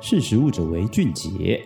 识食物者为俊杰。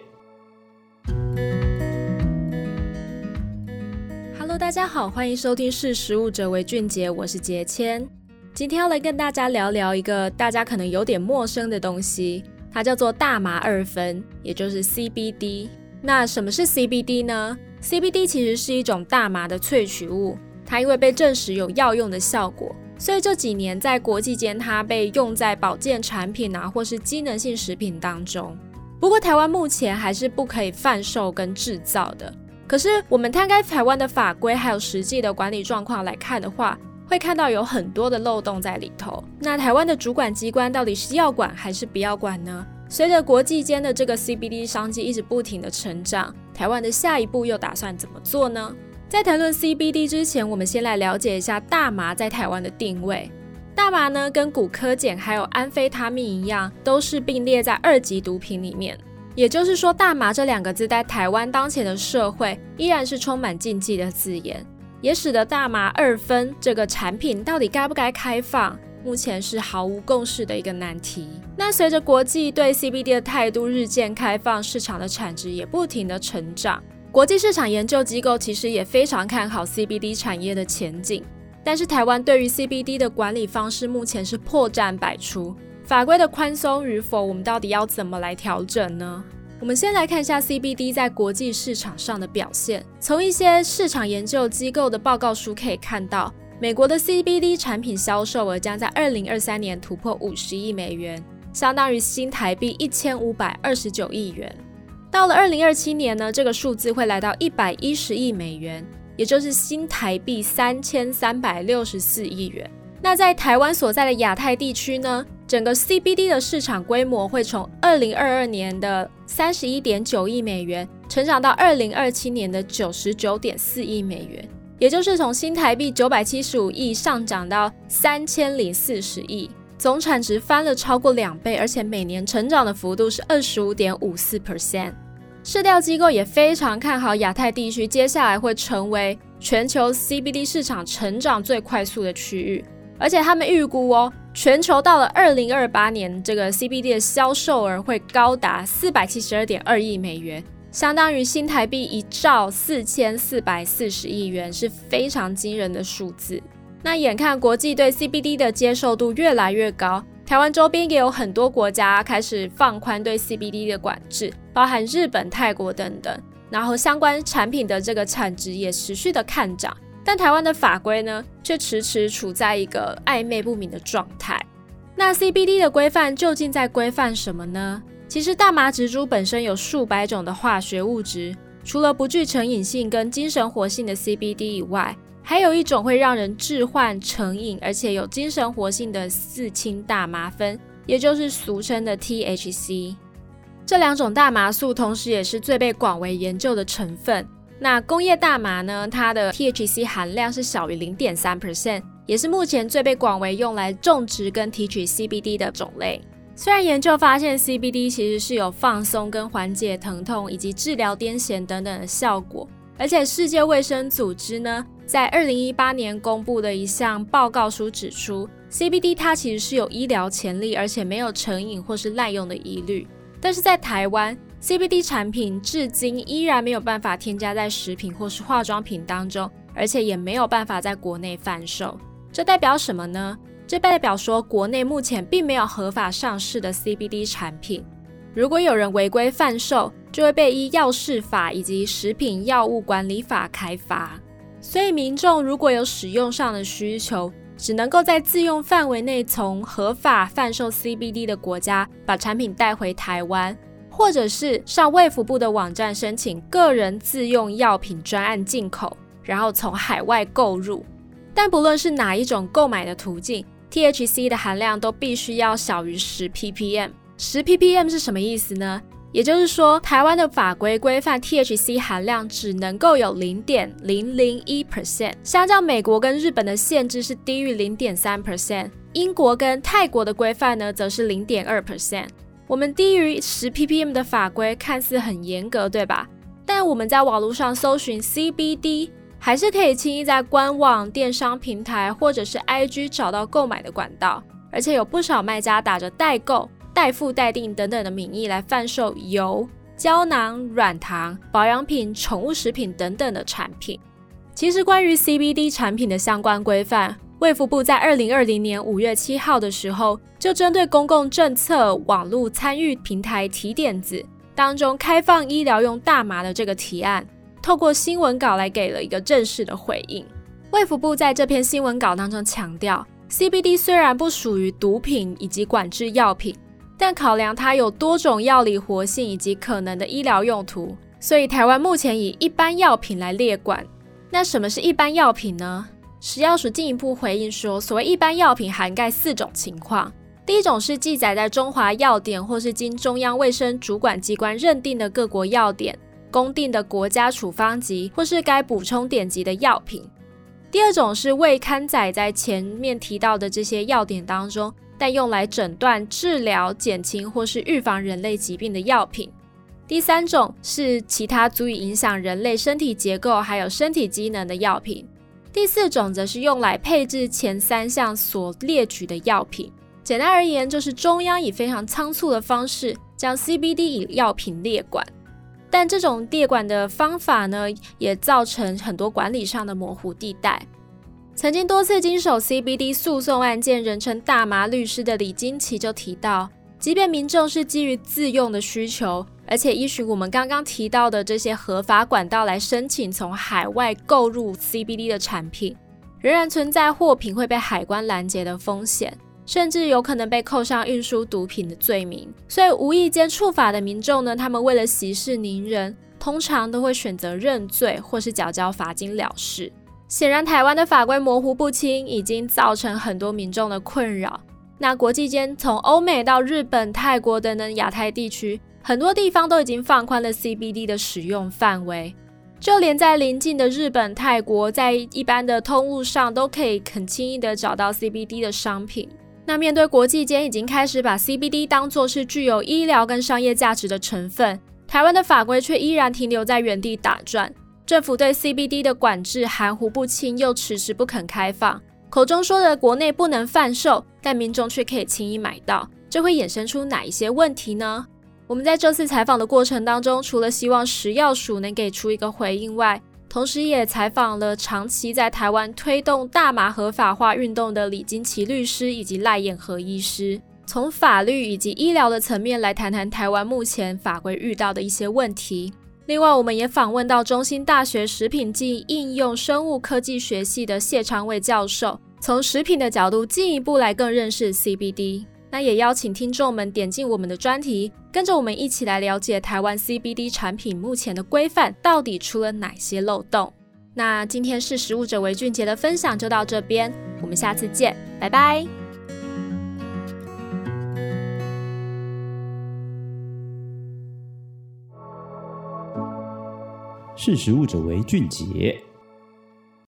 Hello，大家好，欢迎收听《识食物者为俊杰》，我是杰谦。今天要来跟大家聊聊一个大家可能有点陌生的东西，它叫做大麻二酚，也就是 CBD。那什么是 CBD 呢？CBD 其实是一种大麻的萃取物，它因为被证实有药用的效果。所以这几年在国际间，它被用在保健产品啊，或是机能性食品当中。不过台湾目前还是不可以贩售跟制造的。可是我们摊开台湾的法规还有实际的管理状况来看的话，会看到有很多的漏洞在里头。那台湾的主管机关到底是要管还是不要管呢？随着国际间的这个 CBD 商机一直不停的成长，台湾的下一步又打算怎么做呢？在谈论 CBD 之前，我们先来了解一下大麻在台湾的定位。大麻呢，跟古柯碱还有安非他命一样，都是并列在二级毒品里面。也就是说，大麻这两个字在台湾当前的社会依然是充满禁忌的字眼，也使得大麻二酚这个产品到底该不该开放，目前是毫无共识的一个难题。那随着国际对 CBD 的态度日渐开放，市场的产值也不停的成长。国际市场研究机构其实也非常看好 CBD 产业的前景，但是台湾对于 CBD 的管理方式目前是破绽百出，法规的宽松与否，我们到底要怎么来调整呢？我们先来看一下 CBD 在国际市场上的表现。从一些市场研究机构的报告书可以看到，美国的 CBD 产品销售额将在二零二三年突破五十亿美元，相当于新台币一千五百二十九亿元。到了二零二七年呢，这个数字会来到一百一十亿美元，也就是新台币三千三百六十四亿元。那在台湾所在的亚太地区呢，整个 CBD 的市场规模会从二零二二年的三十一点九亿美元，成长到二零二七年的九十九点四亿美元，也就是从新台币九百七十五亿上涨到三千零四十亿，总产值翻了超过两倍，而且每年成长的幅度是二十五点五四 percent。市调机构也非常看好亚太地区接下来会成为全球 CBD 市场成长最快速的区域，而且他们预估哦，全球到了二零二八年，这个 CBD 的销售额会高达四百七十二点二亿美元，相当于新台币一兆四千四百四十亿元，是非常惊人的数字。那眼看国际对 CBD 的接受度越来越高。台湾周边也有很多国家开始放宽对 CBD 的管制，包含日本、泰国等等。然后相关产品的这个产值也持续的看涨，但台湾的法规呢，却迟迟处在一个暧昧不明的状态。那 CBD 的规范究竟在规范什么呢？其实大麻植株本身有数百种的化学物质，除了不具成瘾性跟精神活性的 CBD 以外，还有一种会让人致幻成瘾，而且有精神活性的四氢大麻酚，也就是俗称的 THC。这两种大麻素同时也是最被广为研究的成分。那工业大麻呢？它的 THC 含量是小于零点三 percent，也是目前最被广为用来种植跟提取 CBD 的种类。虽然研究发现 CBD 其实是有放松跟缓解疼痛以及治疗癫痫等等的效果，而且世界卫生组织呢，在二零一八年公布的一项报告书指出，CBD 它其实是有医疗潜力，而且没有成瘾或是滥用的疑虑。但是在台湾，CBD 产品至今依然没有办法添加在食品或是化妆品当中，而且也没有办法在国内贩售。这代表什么呢？这代表说国内目前并没有合法上市的 CBD 产品。如果有人违规贩售，就会被依药事法以及食品药物管理法开罚。所以，民众如果有使用上的需求，只能够在自用范围内从合法贩售 CBD 的国家把产品带回台湾，或者是上卫福部的网站申请个人自用药品专案进口，然后从海外购入。但不论是哪一种购买的途径，THC 的含量都必须要小于十 ppm。十 ppm 是什么意思呢？也就是说，台湾的法规规范 THC 含量只能够有零点零零一 percent，相较美国跟日本的限制是低于零点三 percent，英国跟泰国的规范呢则是零点二 percent。我们低于十 ppm 的法规看似很严格，对吧？但我们在网络上搜寻 CBD，还是可以轻易在官网、电商平台或者是 IG 找到购买的管道，而且有不少卖家打着代购。代付代订等等的名义来贩售油、胶囊、软糖、保养品、宠物食品等等的产品。其实，关于 CBD 产品的相关规范，卫福部在二零二零年五月七号的时候，就针对公共政策网络参与平台提点子当中开放医疗用大麻的这个提案，透过新闻稿来给了一个正式的回应。卫福部在这篇新闻稿当中强调，CBD 虽然不属于毒品以及管制药品，但考量它有多种药理活性以及可能的医疗用途，所以台湾目前以一般药品来列管。那什么是一般药品呢？食药署进一步回应说，所谓一般药品涵盖四种情况。第一种是记载在中华药典或是经中央卫生主管机关认定的各国药典公定的国家处方集或是该补充典籍的药品。第二种是未刊载在前面提到的这些药典当中，但用来诊断、治疗、减轻或是预防人类疾病的药品。第三种是其他足以影响人类身体结构还有身体机能的药品。第四种则是用来配置前三项所列举的药品。简单而言，就是中央以非常仓促的方式将 CBD 以药品列管。但这种列管的方法呢，也造成很多管理上的模糊地带。曾经多次经手 CBD 诉讼案件，人称“大麻律师”的李金奇就提到，即便民众是基于自用的需求，而且依循我们刚刚提到的这些合法管道来申请从海外购入 CBD 的产品，仍然存在货品会被海关拦截的风险。甚至有可能被扣上运输毒品的罪名，所以无意间触法的民众呢，他们为了息事宁人，通常都会选择认罪或是缴交罚金了事。显然，台湾的法规模糊不清，已经造成很多民众的困扰。那国际间，从欧美到日本、泰国等等亚太地区，很多地方都已经放宽了 CBD 的使用范围，就连在邻近的日本、泰国，在一般的通路上都可以很轻易的找到 CBD 的商品。那面对国际间已经开始把 CBD 当作是具有医疗跟商业价值的成分，台湾的法规却依然停留在原地打转。政府对 CBD 的管制含糊不清，又迟迟不肯开放。口中说的国内不能贩售，但民众却可以轻易买到，这会衍生出哪一些问题呢？我们在这次采访的过程当中，除了希望食药署能给出一个回应外，同时，也采访了长期在台湾推动大麻合法化运动的李金奇律师以及赖彦和医师，从法律以及医疗的层面来谈谈台湾目前法规遇到的一些问题。另外，我们也访问到中兴大学食品暨应用生物科技学系的谢昌卫教授，从食品的角度进一步来更认识 CBD。那也邀请听众们点进我们的专题，跟着我们一起来了解台湾 CBD 产品目前的规范到底出了哪些漏洞。那今天是食物者为俊杰的分享就到这边，我们下次见，拜拜。识时务者为俊杰。